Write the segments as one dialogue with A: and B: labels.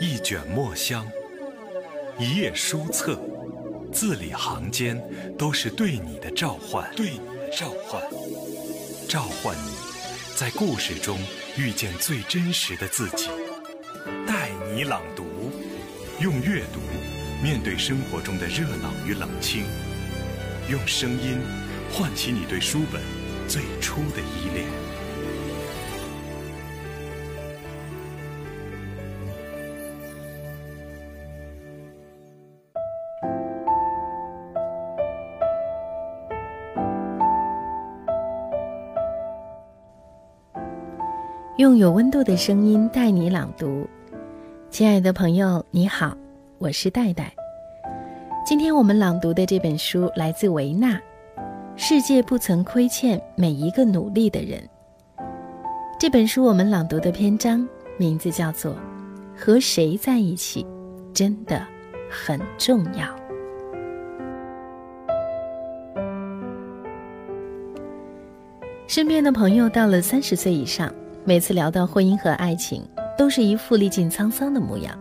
A: 一卷墨香，一页书册，字里行间都是对你的召唤，对你的召唤，召唤你，在故事中遇见最真实的自己。带你朗读，用阅读面对生活中的热闹与冷清，用声音唤起你对书本最初的依恋。
B: 用有温度的声音带你朗读，亲爱的朋友，你好，我是戴戴。今天我们朗读的这本书来自维纳，《世界不曾亏欠每一个努力的人》。这本书我们朗读的篇章名字叫做《和谁在一起真的很重要》。身边的朋友到了三十岁以上。每次聊到婚姻和爱情，都是一副历尽沧桑的模样。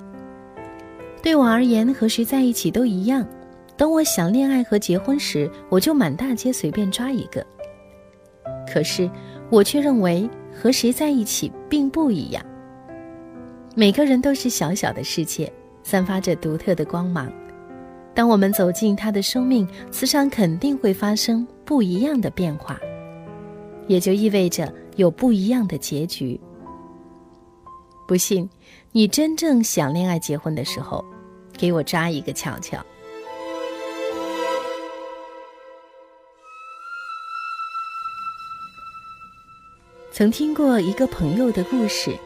B: 对我而言，和谁在一起都一样。等我想恋爱和结婚时，我就满大街随便抓一个。可是，我却认为和谁在一起并不一样。每个人都是小小的世界，散发着独特的光芒。当我们走进他的生命，磁场肯定会发生不一样的变化，也就意味着。有不一样的结局。不信，你真正想恋爱结婚的时候，给我扎一个瞧瞧。曾听过一个朋友的故事，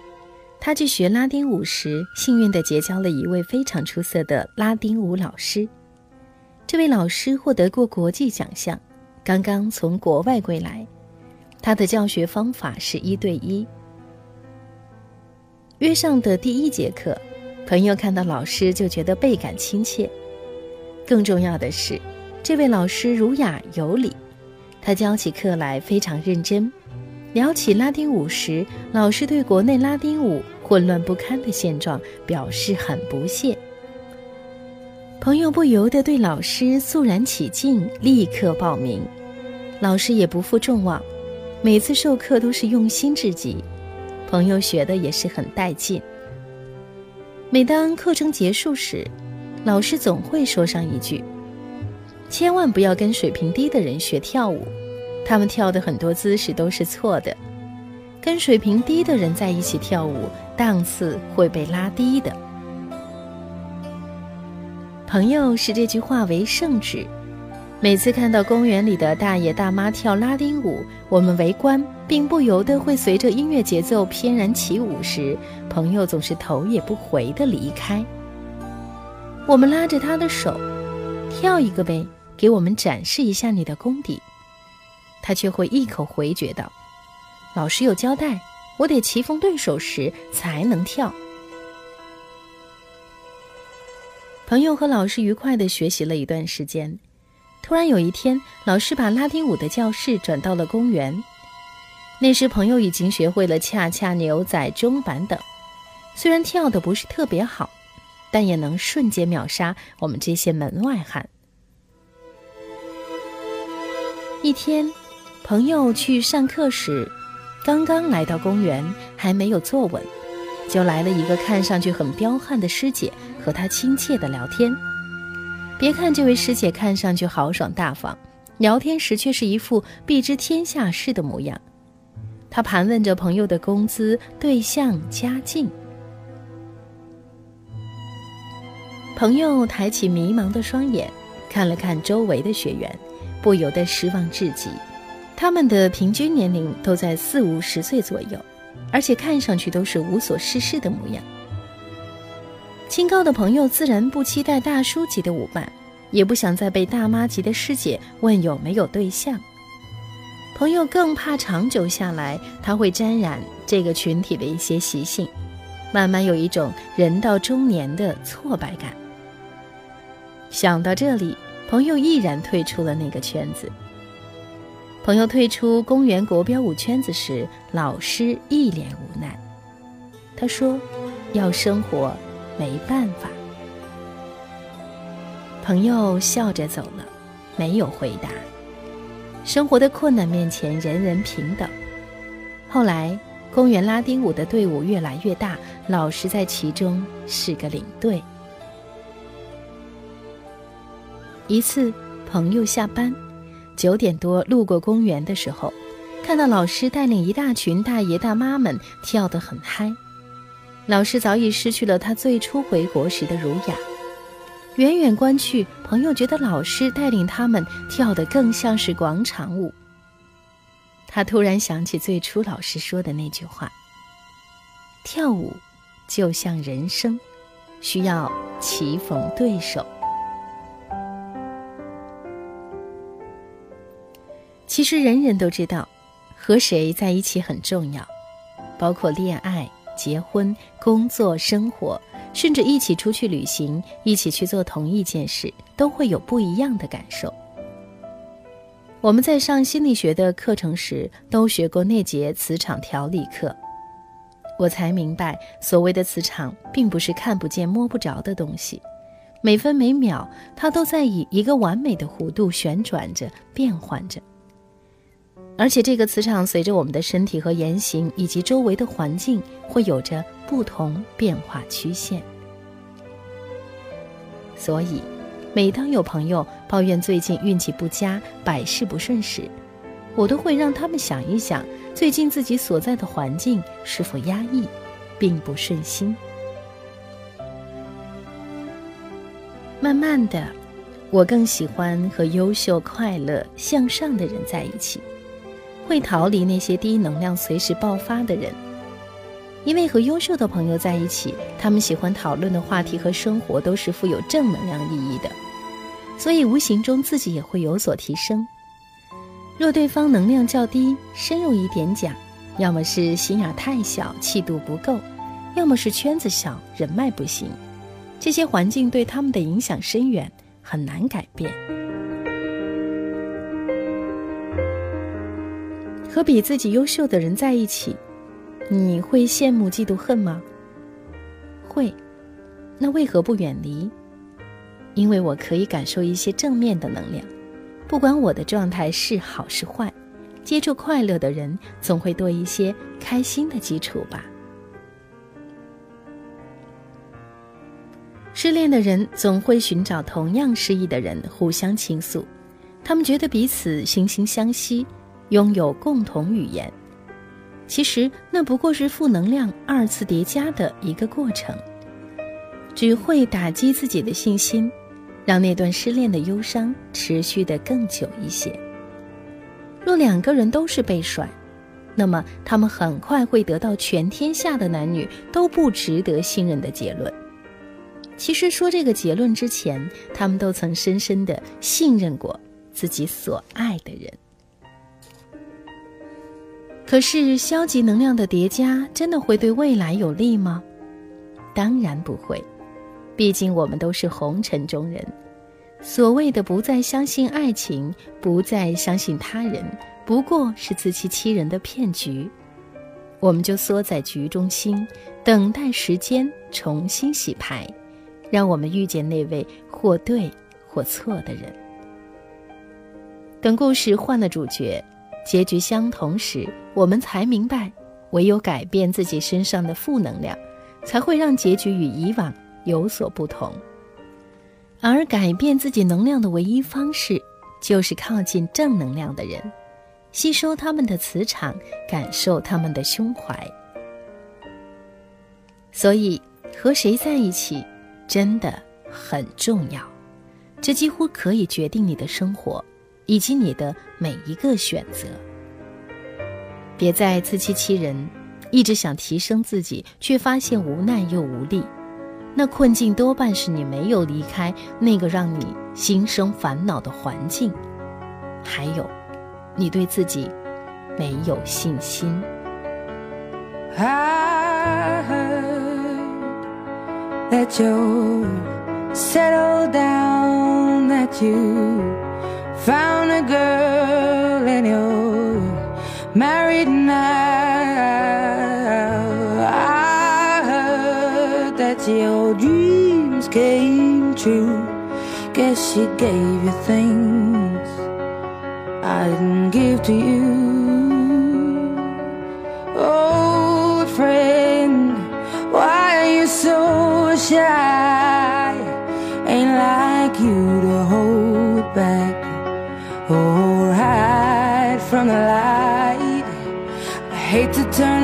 B: 他去学拉丁舞时，幸运的结交了一位非常出色的拉丁舞老师。这位老师获得过国际奖项，刚刚从国外归来。他的教学方法是一对一。约上的第一节课，朋友看到老师就觉得倍感亲切。更重要的是，这位老师儒雅有礼，他教起课来非常认真。聊起拉丁舞时，老师对国内拉丁舞混乱不堪的现状表示很不屑。朋友不由得对老师肃然起敬，立刻报名。老师也不负众望。每次授课都是用心至极，朋友学的也是很带劲。每当课程结束时，老师总会说上一句：“千万不要跟水平低的人学跳舞，他们跳的很多姿势都是错的。跟水平低的人在一起跳舞，档次会被拉低的。”朋友视这句话为圣旨。每次看到公园里的大爷大妈跳拉丁舞，我们围观，并不由得会随着音乐节奏翩然起舞时，朋友总是头也不回地离开。我们拉着他的手，跳一个呗，给我们展示一下你的功底。他却会一口回绝道：“老师有交代，我得棋逢对手时才能跳。”朋友和老师愉快地学习了一段时间。突然有一天，老师把拉丁舞的教室转到了公园。那时，朋友已经学会了恰恰、牛仔、中板等，虽然跳的不是特别好，但也能瞬间秒杀我们这些门外汉。一天，朋友去上课时，刚刚来到公园，还没有坐稳，就来了一个看上去很彪悍的师姐，和他亲切的聊天。别看这位师姐看上去豪爽大方，聊天时却是一副必知天下事的模样。她盘问着朋友的工资、对象、家境。朋友抬起迷茫的双眼，看了看周围的学员，不由得失望至极。他们的平均年龄都在四五十岁左右，而且看上去都是无所事事的模样。清高的朋友自然不期待大叔级的舞伴，也不想再被大妈级的师姐问有没有对象。朋友更怕长久下来，他会沾染这个群体的一些习性，慢慢有一种人到中年的挫败感。想到这里，朋友毅然退出了那个圈子。朋友退出公园国标舞圈子时，老师一脸无奈。他说：“要生活。”没办法。朋友笑着走了，没有回答。生活的困难面前，人人平等。后来，公园拉丁舞的队伍越来越大，老师在其中是个领队。一次，朋友下班，九点多路过公园的时候，看到老师带领一大群大爷大妈们跳得很嗨。老师早已失去了他最初回国时的儒雅。远远观去，朋友觉得老师带领他们跳得更像是广场舞。他突然想起最初老师说的那句话：“跳舞就像人生，需要棋逢对手。”其实人人都知道，和谁在一起很重要，包括恋爱、结婚、工作、生活，甚至一起出去旅行，一起去做同一件事，都会有不一样的感受。我们在上心理学的课程时，都学过那节磁场调理课，我才明白，所谓的磁场，并不是看不见、摸不着的东西，每分每秒，它都在以一个完美的弧度旋转着、变换着。而且，这个磁场随着我们的身体和言行以及周围的环境，会有着不同变化曲线。所以，每当有朋友抱怨最近运气不佳、百事不顺时，我都会让他们想一想，最近自己所在的环境是否压抑，并不顺心。慢慢的，我更喜欢和优秀、快乐、向上的人在一起。会逃离那些低能量、随时爆发的人，因为和优秀的朋友在一起，他们喜欢讨论的话题和生活都是富有正能量意义的，所以无形中自己也会有所提升。若对方能量较低，深入一点讲，要么是心眼太小、气度不够，要么是圈子小、人脉不行，这些环境对他们的影响深远，很难改变。和比自己优秀的人在一起，你会羡慕、嫉妒、恨吗？会。那为何不远离？因为我可以感受一些正面的能量，不管我的状态是好是坏，接触快乐的人，总会多一些开心的基础吧。失恋的人总会寻找同样失意的人互相倾诉，他们觉得彼此惺惺相惜。拥有共同语言，其实那不过是负能量二次叠加的一个过程，只会打击自己的信心，让那段失恋的忧伤持续的更久一些。若两个人都是被甩，那么他们很快会得到全天下的男女都不值得信任的结论。其实说这个结论之前，他们都曾深深的信任过自己所爱的人。可是，消极能量的叠加真的会对未来有利吗？当然不会，毕竟我们都是红尘中人。所谓的不再相信爱情，不再相信他人，不过是自欺欺人的骗局。我们就缩在局中心，等待时间重新洗牌，让我们遇见那位或对或错的人。等故事换了主角。结局相同时，我们才明白，唯有改变自己身上的负能量，才会让结局与以往有所不同。而改变自己能量的唯一方式，就是靠近正能量的人，吸收他们的磁场，感受他们的胸怀。所以，和谁在一起，真的很重要，这几乎可以决定你的生活。以及你的每一个选择，别再自欺欺人，一直想提升自己，却发现无奈又无力。那困境多半是你没有离开那个让你心生烦恼的环境，还有，你对自己没有信心。
C: found a girl and you're married your oh, dreams came true. Guess she gave you things I didn't give to you. Old friend, why are you so shy? Ain't like you to hold back or hide from the light. I hate to turn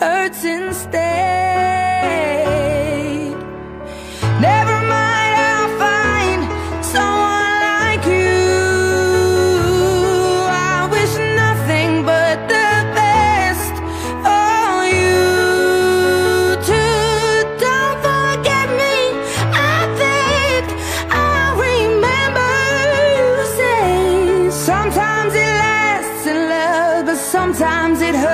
C: hurts instead. Never mind, I'll find someone like you. I wish nothing but the best for you. Don't forget me, I beg. I remember you sometimes it lasts in love, but sometimes it hurts.